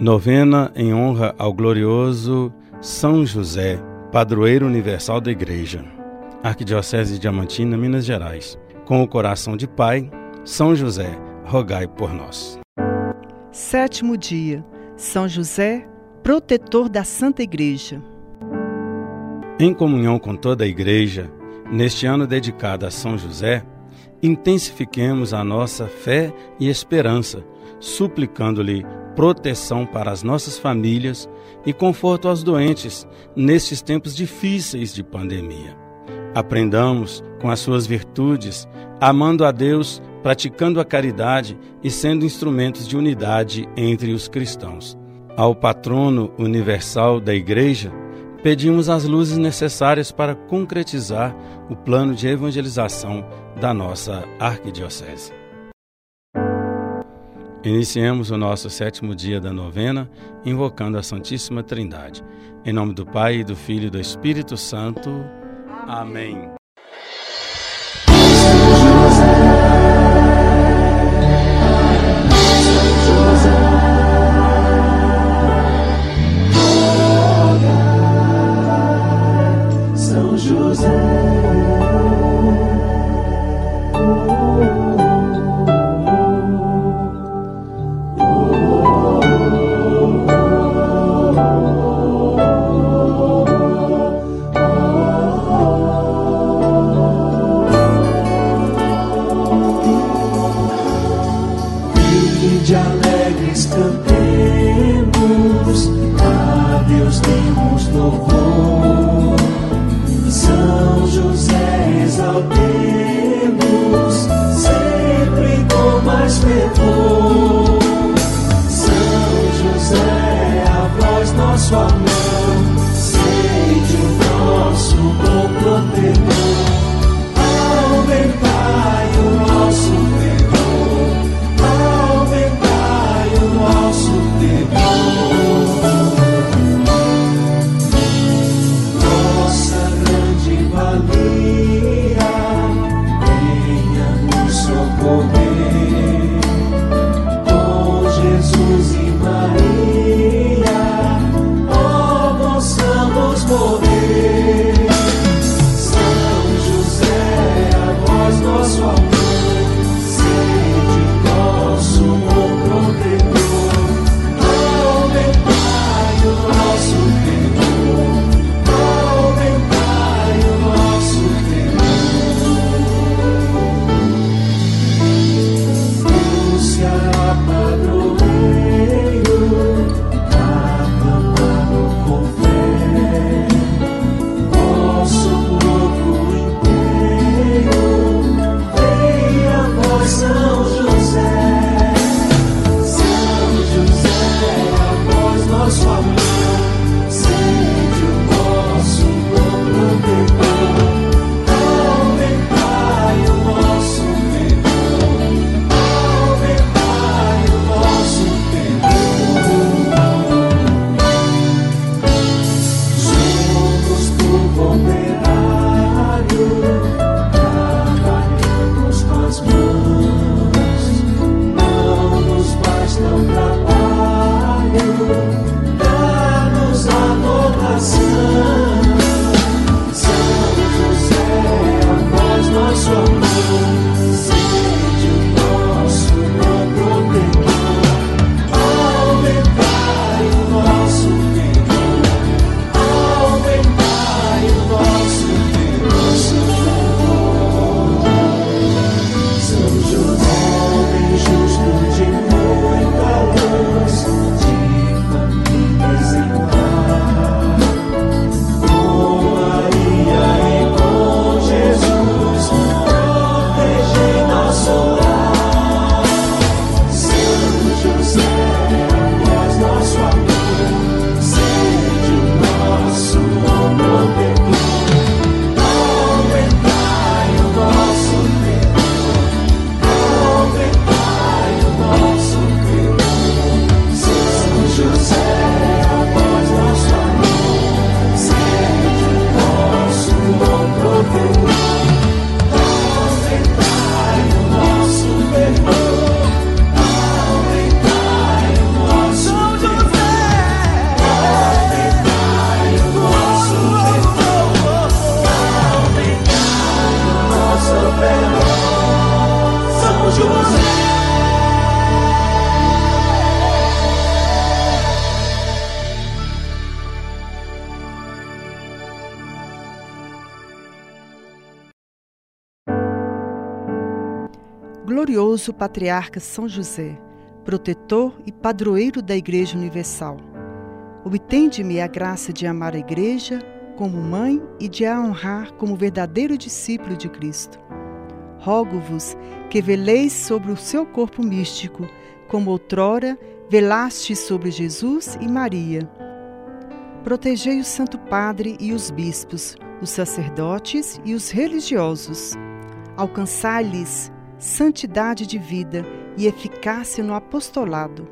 Novena em honra ao glorioso São José, padroeiro universal da Igreja. Arquidiocese de Diamantina, Minas Gerais. Com o coração de Pai, São José, rogai por nós. Sétimo dia. São José, protetor da Santa Igreja. Em comunhão com toda a Igreja, neste ano dedicado a São José, intensifiquemos a nossa fé e esperança, suplicando-lhe proteção para as nossas famílias e conforto aos doentes nestes tempos difíceis de pandemia. Aprendamos com as suas virtudes, amando a Deus, praticando a caridade e sendo instrumentos de unidade entre os cristãos. Ao patrono universal da Igreja, pedimos as luzes necessárias para concretizar o plano de evangelização da nossa arquidiocese. Iniciemos o nosso sétimo dia da novena, invocando a Santíssima Trindade. Em nome do Pai, do Filho e do Espírito Santo. Amém. Glorioso Patriarca São José, protetor e padroeiro da Igreja Universal, obtende-me a graça de amar a Igreja como mãe e de a honrar como verdadeiro discípulo de Cristo. Rogo-vos que veleis sobre o seu corpo místico, como outrora velaste sobre Jesus e Maria. Protegei o Santo Padre e os bispos, os sacerdotes e os religiosos. Alcançai-lhes santidade de vida e eficácia no apostolado.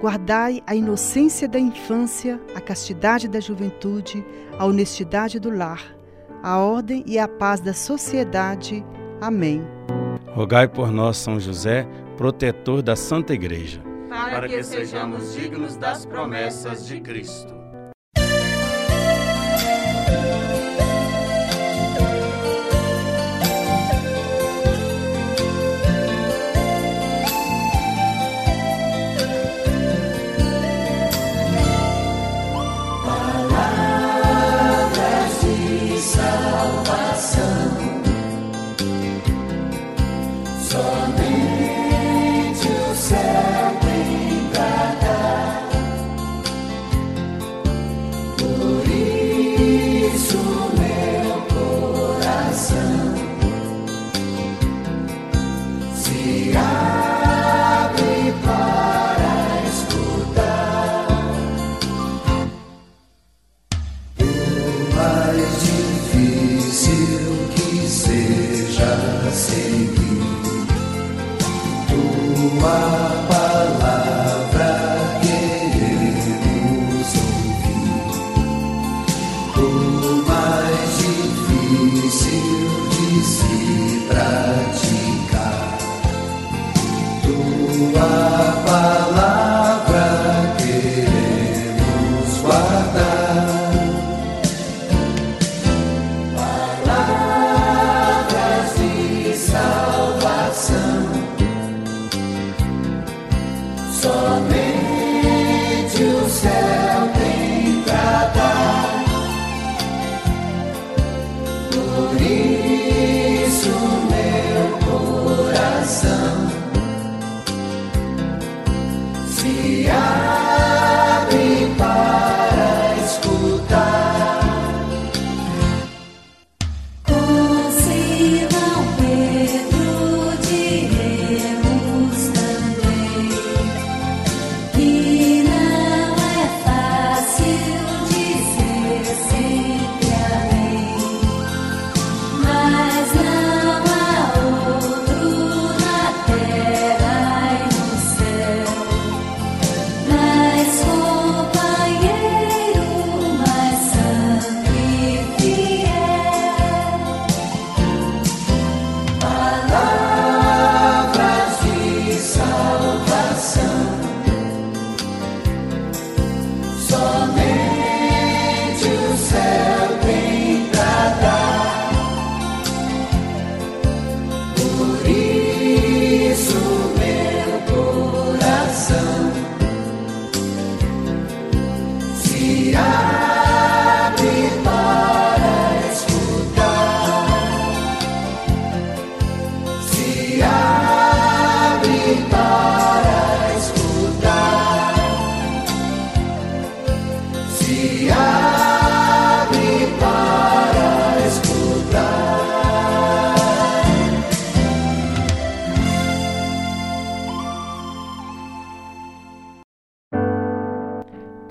Guardai a inocência da infância, a castidade da juventude, a honestidade do lar, a ordem e a paz da sociedade. Amém. Rogai por nós, São José, protetor da Santa Igreja, para que sejamos dignos das promessas de Cristo. while.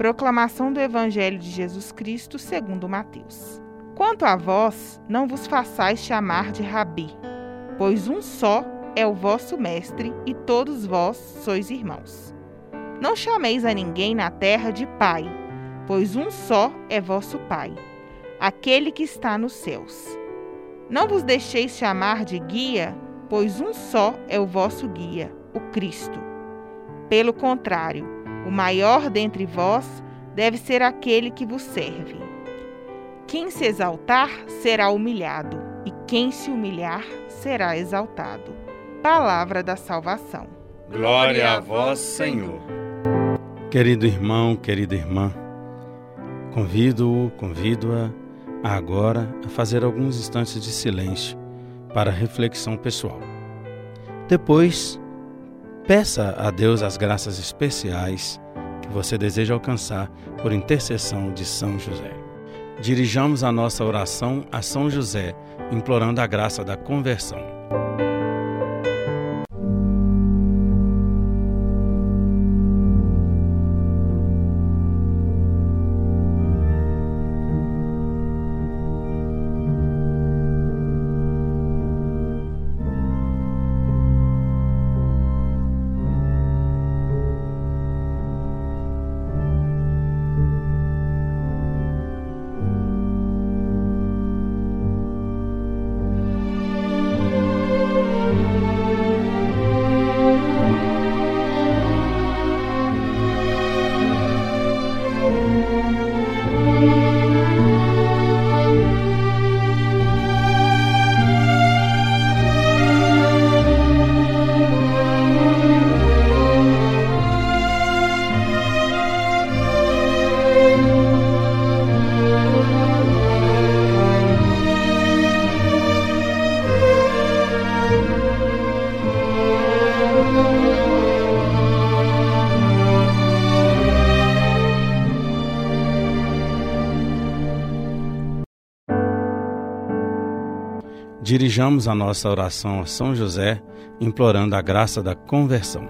Proclamação do Evangelho de Jesus Cristo segundo Mateus. Quanto a vós, não vos façais chamar de rabi, pois um só é o vosso mestre e todos vós sois irmãos. Não chameis a ninguém na terra de pai, pois um só é vosso pai, aquele que está nos céus. Não vos deixeis chamar de guia, pois um só é o vosso guia, o Cristo. Pelo contrário, o maior dentre vós deve ser aquele que vos serve. Quem se exaltar será humilhado, e quem se humilhar será exaltado. palavra da salvação. Glória a vós, Senhor. Querido irmão, querida irmã, convido-o, convido-a agora a fazer alguns instantes de silêncio para reflexão pessoal. Depois, peça a Deus as graças especiais que você deseja alcançar por intercessão de São José. Dirijamos a nossa oração a São José, implorando a graça da conversão. Dirijamos a nossa oração a São José, implorando a graça da conversão.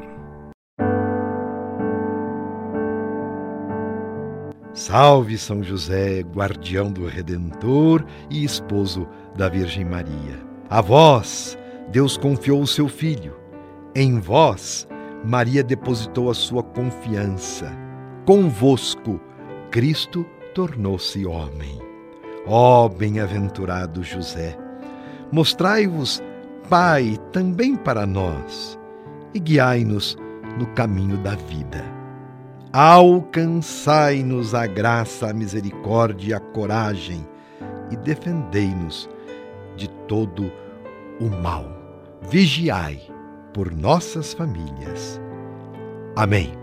Salve São José, guardião do Redentor e esposo da Virgem Maria. A vós, Deus confiou o seu Filho. Em vós, Maria depositou a sua confiança. Convosco, Cristo tornou-se homem. Ó bem-aventurado José! Mostrai-vos, Pai, também para nós, e guiai-nos no caminho da vida. Alcançai-nos a graça, a misericórdia e a coragem, e defendei-nos de todo o mal. Vigiai por nossas famílias. Amém.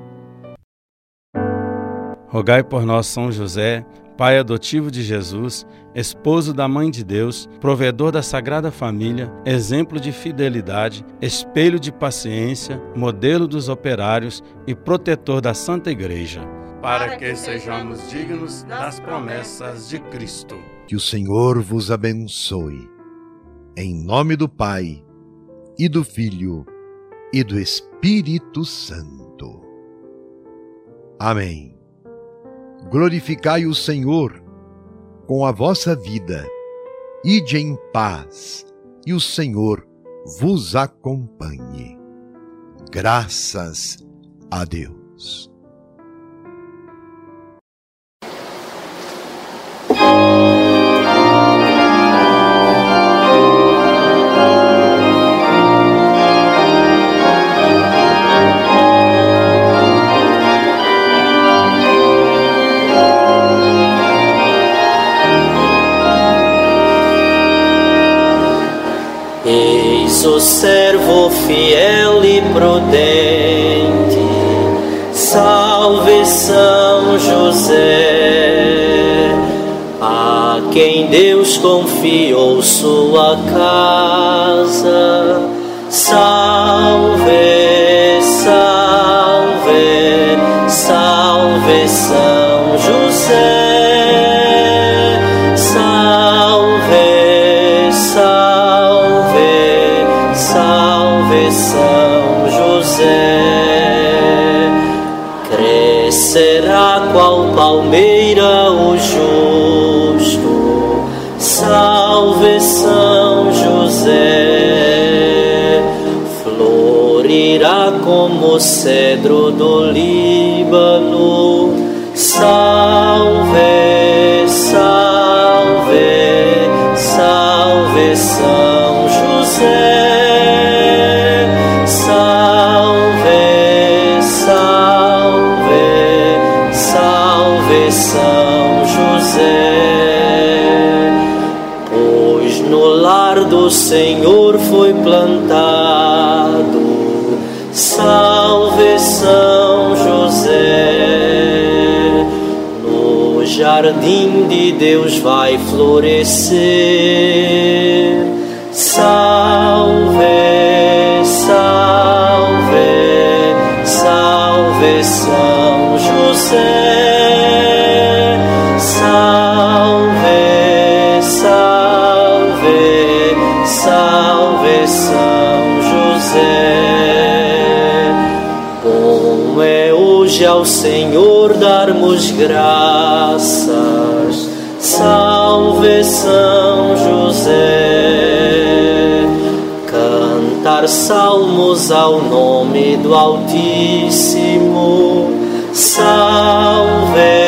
Rogai por nós, São José, pai adotivo de Jesus, esposo da Mãe de Deus, provedor da Sagrada Família, exemplo de fidelidade, espelho de paciência, modelo dos operários e protetor da Santa Igreja. Para que sejamos dignos das promessas de Cristo. Que o Senhor vos abençoe. Em nome do Pai, e do Filho, e do Espírito Santo. Amém glorificai o Senhor com a vossa vida. Ide em paz, e o Senhor vos acompanhe. Graças a Deus. O servo fiel e prudente, salve São José, a quem Deus confiou sua casa, salve, salve São José, salve, salve, salve São José. Pois no lar do Senhor foi plantado, salve São José. No jardim de Deus vai florescer Salve, salve, salve São José. Salve, salve, salve São José. Bom é hoje ao Senhor darmos graças. Salmos ao nome do Altíssimo. Salve,